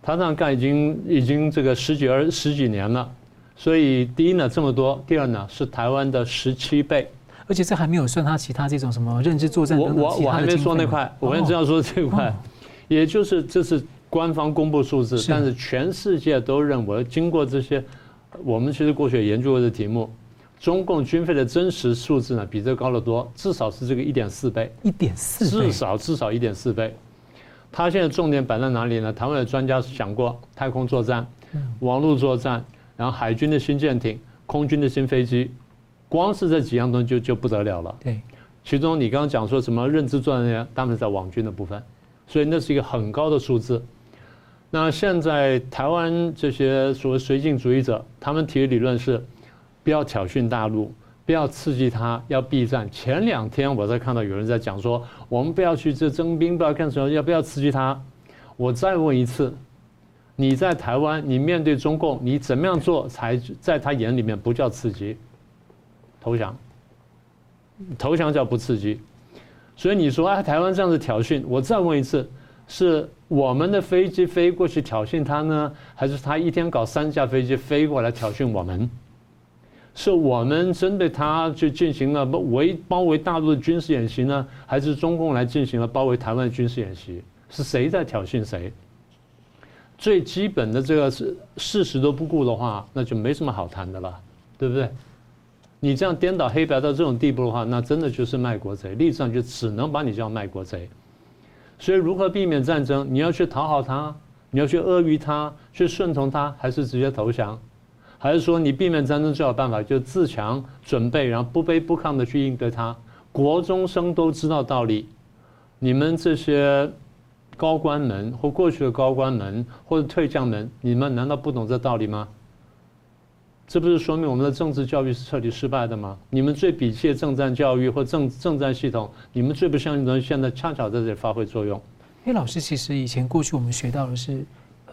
他这样干已经已经这个十几二十几年了。所以第一呢这么多，第二呢是台湾的十七倍，而且这还没有算他其他这种什么认知作战等等我我我还没说那块，我只要说这块，也就是这是官方公布数字，但是全世界都认为，经过这些，我们其实过去也研究过这题目，中共军费的真实数字呢，比这高得多，至少是这个一点四倍，一点四倍，至少至少一点四倍。他现在重点摆在哪里呢？台湾的专家想过，太空作战、网络作战，然后海军的新舰艇、空军的新飞机，光是这几样东西就就不得了了。对，其中你刚刚讲说什么认知作战，他们在网军的部分，所以那是一个很高的数字。那现在台湾这些所谓绥靖主义者，他们提的理论是。不要挑衅大陆，不要刺激他，要避战。前两天我在看到有人在讲说，我们不要去这征兵，不要干什么，要不要刺激他？我再问一次，你在台湾，你面对中共，你怎么样做才在他眼里面不叫刺激？投降，投降叫不刺激。所以你说啊，台湾这样子挑衅，我再问一次，是我们的飞机飞过去挑衅他呢，还是他一天搞三架飞机飞过来挑衅我们？是我们针对他去进行了围包围大陆的军事演习呢，还是中共来进行了包围台湾的军事演习？是谁在挑衅谁？最基本的这个是事实都不顾的话，那就没什么好谈的了，对不对？你这样颠倒黑白到这种地步的话，那真的就是卖国贼，历史上就只能把你叫卖国贼。所以如何避免战争？你要去讨好他，你要去阿谀他，去顺从他，还是直接投降？还是说你避免战争最好办法就是自强准备，然后不卑不亢的去应对它。国中生都知道道理，你们这些高官们或过去的高官们或者退将们，你们难道不懂这道理吗？这不是说明我们的政治教育是彻底失败的吗？你们最鄙弃的政战教育或政政战系统，你们最不相信的东西，现在恰巧在这里发挥作用。因为老师其实以前过去我们学到的是。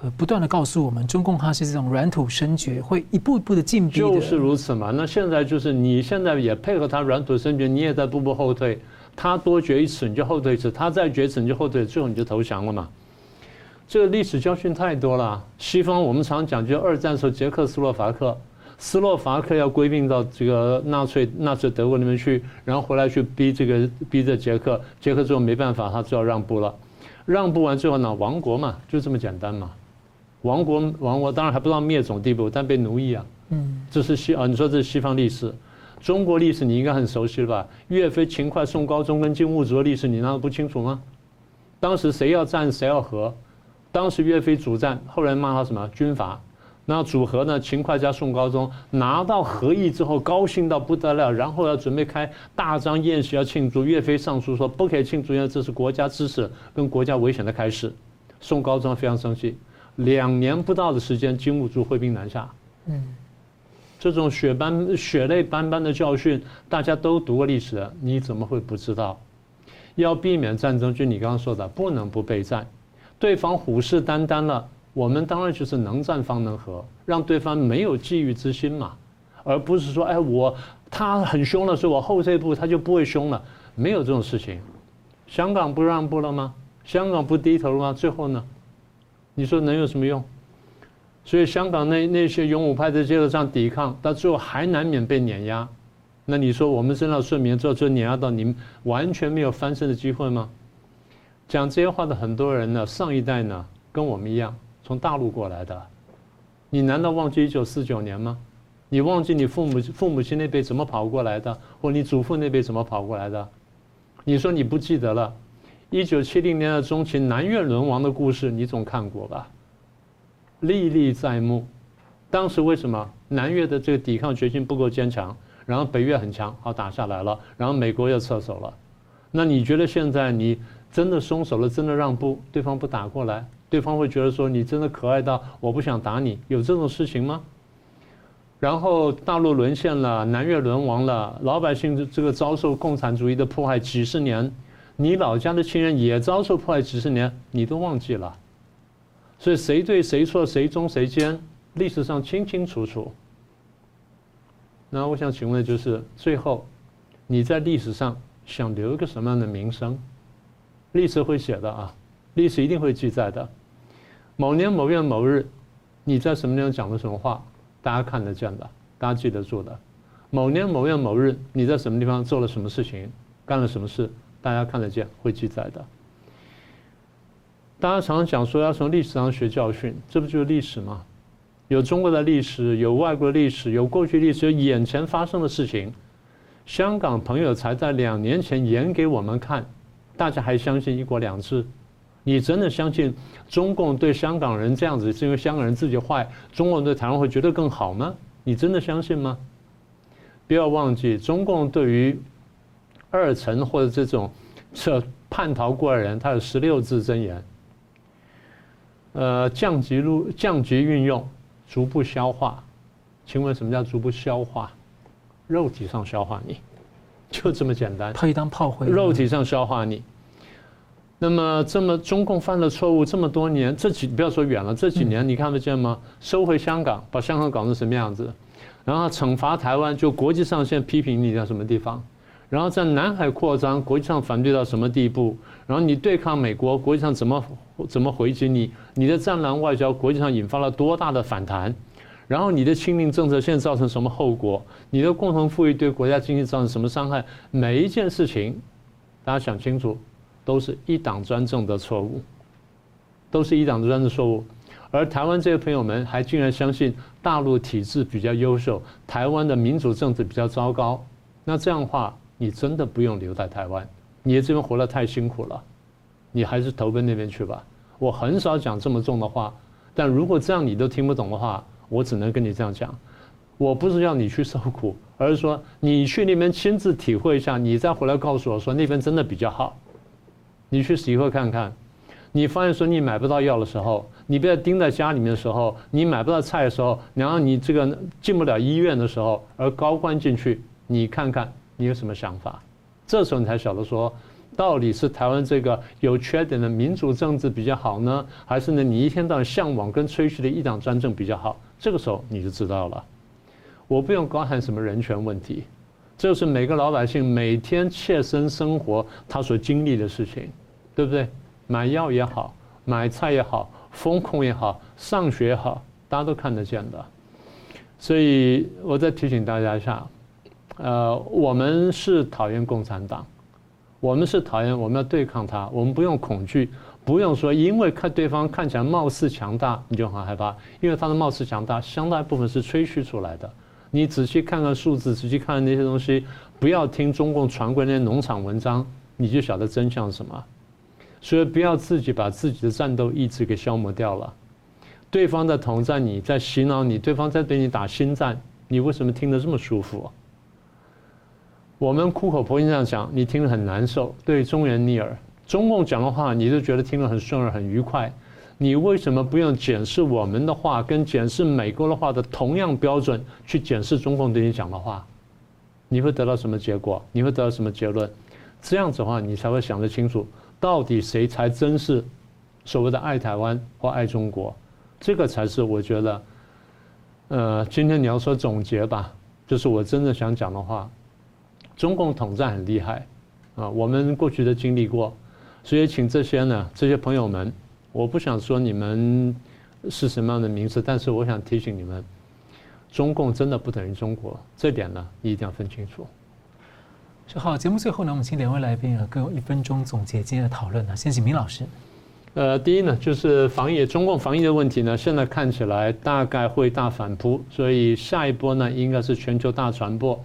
呃，不断的告诉我们，中共它是这种软土深掘，会一步一步的进逼。就是如此嘛。那现在就是你现在也配合他软土深掘，你也在步步后退。他多掘一尺，你就后退一尺；他再掘一尺，你就后退，最后你就投降了嘛。这个历史教训太多了。西方我们常讲，就二战时候，捷克斯洛伐克，斯洛伐克要归并到这个纳粹纳粹德国那边去，然后回来去逼这个逼着捷克，捷克最后没办法，他就要让步了。让步完之后呢，亡国嘛，就这么简单嘛。亡国亡国，当然还不到灭种地步，但被奴役啊。嗯，这是西啊，你说这是西方历史，中国历史你应该很熟悉了吧？岳飞、秦桧、宋高宗跟金兀术的历史，你难道不清楚吗？当时谁要战谁要和？当时岳飞主战，后来骂他什么军阀？那主和呢？秦桧加宋高宗拿到和议之后，高兴到不得了，然后要准备开大张宴席要庆祝。岳飞上书说不可以庆祝，因为这是国家之事跟国家危险的开始。宋高宗非常生气。两年不到的时间，金兀术挥兵南下。嗯，这种血斑血泪斑斑的教训，大家都读过历史，你怎么会不知道？要避免战争，就你刚刚说的，不能不备战。对方虎视眈眈了，我们当然就是能战方能和，让对方没有觊觎之心嘛，而不是说，哎，我他很凶了，所以我后退一步，他就不会凶了。没有这种事情。香港不让步了吗？香港不低头了吗？最后呢？你说能有什么用？所以香港那那些勇武派在街头上抵抗，到最后还难免被碾压。那你说我们真的顺民之后就碾压到你们完全没有翻身的机会吗？讲这些话的很多人呢，上一代呢跟我们一样从大陆过来的。你难道忘记一九四九年吗？你忘记你父母父母亲那辈怎么跑过来的，或你祖父那辈怎么跑过来的？你说你不记得了？一九七零年的中期南越沦亡的故事，你总看过吧？历历在目。当时为什么南越的这个抵抗决心不够坚强？然后北越很强，好打下来了，然后美国又撤手了。那你觉得现在你真的松手了，真的让步，对方不打过来，对方会觉得说你真的可爱到我不想打你，有这种事情吗？然后大陆沦陷了，南越沦亡了，老百姓这个遭受共产主义的迫害几十年。你老家的亲人也遭受迫害几十年，你都忘记了，所以谁对谁错，谁忠谁奸，历史上清清楚楚。那我想请问就是，最后你在历史上想留一个什么样的名声？历史会写的啊，历史一定会记载的。某年某月某日，你在什么地方讲了什么话，大家看得见的，大家记得住的。某年某月某日，你在什么地方做了什么事情，干了什么事？大家看得见，会记载的。大家常常讲说要从历史上学教训，这不就是历史吗？有中国的历史，有外国的历史，有过去历史，有眼前发生的事情。香港朋友才在两年前演给我们看，大家还相信一国两制？你真的相信中共对香港人这样子是因为香港人自己坏，中国人对台湾会觉得更好吗？你真的相信吗？不要忘记，中共对于二层或者这种这叛逃过来人，他有十六字真言。呃，降级入降级运用，逐步消化。请问什么叫逐步消化？肉体上消化你，就这么简单。可以当炮灰。肉体上消化你。那么，这么中共犯了错误这么多年，这几不要说远了，这几年你看得见吗？收回香港，把香港搞成什么样子？然后惩罚台湾，就国际上现在批评你在什么地方？然后在南海扩张，国际上反对到什么地步？然后你对抗美国，国际上怎么怎么回击你？你的战狼外交，国际上引发了多大的反弹？然后你的亲民政策现在造成什么后果？你的共同富裕对国家经济造成什么伤害？每一件事情，大家想清楚。都是一党专政的错误，都是一党专政错误，而台湾这些朋友们还竟然相信大陆体制比较优秀，台湾的民主政治比较糟糕，那这样的话，你真的不用留在台湾，你这边活得太辛苦了，你还是投奔那边去吧。我很少讲这么重的话，但如果这样你都听不懂的话，我只能跟你这样讲，我不是要你去受苦，而是说你去那边亲自体会一下，你再回来告诉我说那边真的比较好。你去体会看看，你发现说你买不到药的时候，你被钉在家里面的时候，你买不到菜的时候，然后你这个进不了医院的时候，而高官进去，你看看你有什么想法？这时候你才晓得说，到底是台湾这个有缺点的民主政治比较好呢，还是呢你一天到晚向往跟吹嘘的一党专政比较好？这个时候你就知道了。我不用高喊什么人权问题。这是每个老百姓每天切身生活他所经历的事情，对不对？买药也好，买菜也好，风控也好，上学也好，大家都看得见的。所以我再提醒大家一下，呃，我们是讨厌共产党，我们是讨厌，我们要对抗他，我们不用恐惧，不用说因为看对方看起来貌似强大，你就很害怕，因为他的貌似强大，相当一部分是吹嘘出来的。你仔细看看数字，仔细看看那些东西，不要听中共传过那些农场文章，你就晓得真相是什么。所以不要自己把自己的战斗意志给消磨掉了。对方在统战你，在洗脑你，对方在对你打心战，你为什么听得这么舒服？我们苦口婆心这样讲，你听得很难受，对中原逆耳。中共讲的话，你就觉得听得很顺耳、很愉快。你为什么不用检视我们的话跟检视美国的话的同样标准去检视中共对你讲的话？你会得到什么结果？你会得到什么结论？这样子的话，你才会想得清楚，到底谁才真是所谓的爱台湾或爱中国？这个才是我觉得，呃，今天你要说总结吧，就是我真的想讲的话。中共统战很厉害啊，我们过去都经历过，所以请这些呢，这些朋友们。我不想说你们是什么样的名字，但是我想提醒你们，中共真的不等于中国，这点呢，你一定要分清楚。是好，节目最后呢，我们请两位来宾啊，各用一分钟总结今天的讨论呢。先请明老师。呃，第一呢，就是防疫，中共防疫的问题呢，现在看起来大概会大反扑，所以下一波呢，应该是全球大传播。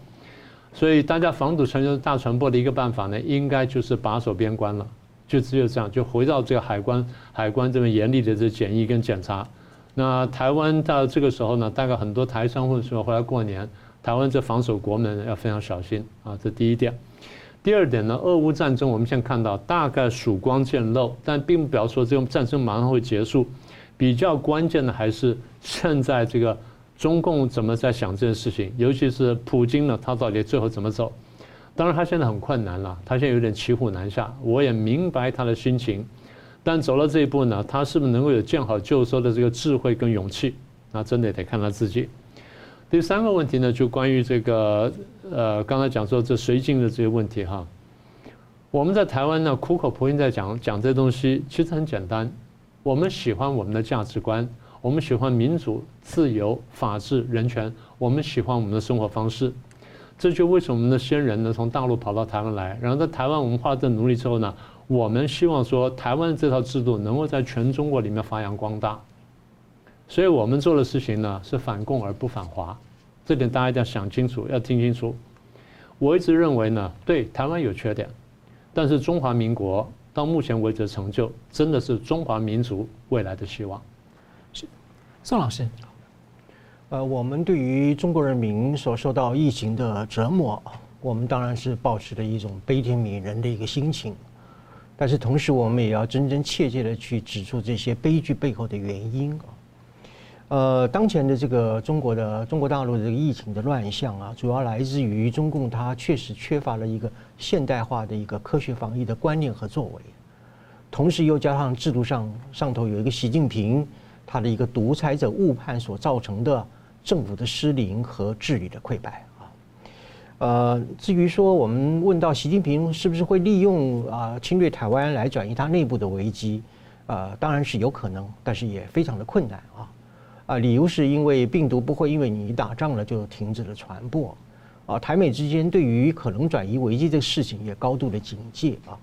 所以大家防堵全球大传播的一个办法呢，应该就是把守边关了。就只有这样，就回到这个海关，海关这么严厉的这检疫跟检查。那台湾到这个时候呢，大概很多台商或者说回来过年，台湾这防守国门要非常小心啊，这第一点。第二点呢，俄乌战争我们现在看到大概曙光渐露，但并不表示说这种战争马上会结束。比较关键的还是现在这个中共怎么在想这件事情，尤其是普京呢，他到底最后怎么走？当然，他现在很困难了，他现在有点骑虎难下。我也明白他的心情，但走到这一步呢，他是不是能够有见好就收的这个智慧跟勇气？那真的得看他自己。第三个问题呢，就关于这个呃，刚才讲说这绥靖的这些问题哈。我们在台湾呢，苦口婆心在讲讲这东西，其实很简单。我们喜欢我们的价值观，我们喜欢民主、自由、法治、人权，我们喜欢我们的生活方式。这就为什么我们的先人呢，从大陆跑到台湾来，然后在台湾文化的努力之后呢，我们希望说台湾这套制度能够在全中国里面发扬光大。所以我们做的事情呢是反共而不反华，这点大家一定要想清楚，要听清楚。我一直认为呢，对台湾有缺点，但是中华民国到目前为止的成就，真的是中华民族未来的希望。宋老师，呃，我们对于中国人民所受到疫情的折磨，我们当然是保持着一种悲天悯人的一个心情，但是同时我们也要真真切切的去指出这些悲剧背后的原因。呃，当前的这个中国的中国大陆的这个疫情的乱象啊，主要来自于中共它确实缺乏了一个现代化的一个科学防疫的观念和作为，同时又加上制度上上头有一个习近平他的一个独裁者误判所造成的政府的失灵和治理的溃败啊。呃，至于说我们问到习近平是不是会利用啊侵略台湾来转移他内部的危机，呃，当然是有可能，但是也非常的困难啊。啊，理由是因为病毒不会因为你打仗了就停止了传播，啊，台美之间对于可能转移危机这个事情也高度的警戒啊，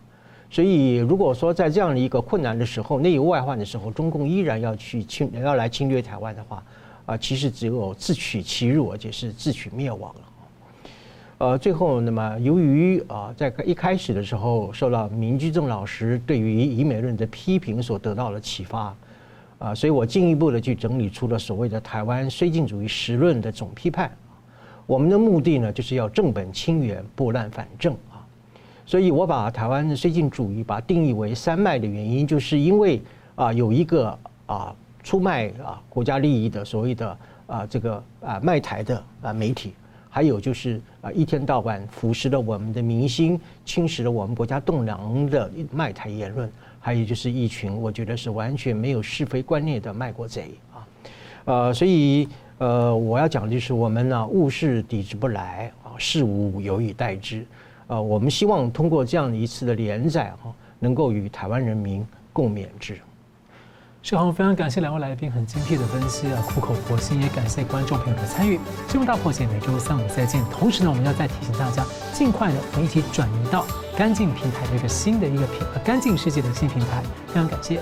所以如果说在这样的一个困难的时候，内忧外患的时候，中共依然要去侵要来侵略台湾的话，啊，其实只有自取其辱，而且是自取灭亡了。呃，最后那么由于啊，在一开始的时候受到明居正老师对于以美论的批评所得到了启发。啊，所以我进一步的去整理出了所谓的台湾绥靖主义实论的总批判。我们的目的呢，就是要正本清源，拨乱反正。所以我把台湾的绥靖主义把它定义为三卖的原因，就是因为啊，有一个啊出卖啊国家利益的所谓的啊这个啊卖台的啊媒体，还有就是啊一天到晚腐蚀了我们的民心，侵蚀了我们国家栋梁的卖台言论。还有就是一群，我觉得是完全没有是非观念的卖国贼啊，呃，所以呃，我要讲的就是我们呢，物事抵制不来啊，事无有以待之，呃，我们希望通过这样一次的连载哈，能够与台湾人民共勉之。是好，非常感谢两位来宾很精辟的分析啊，苦口婆心，也感谢观众朋友的参与。新闻大破解每周三五再见。同时呢，我们要再提醒大家，尽快的我们一起转移到干净平台的一个新的一个平干净世界的新平台。非常感谢。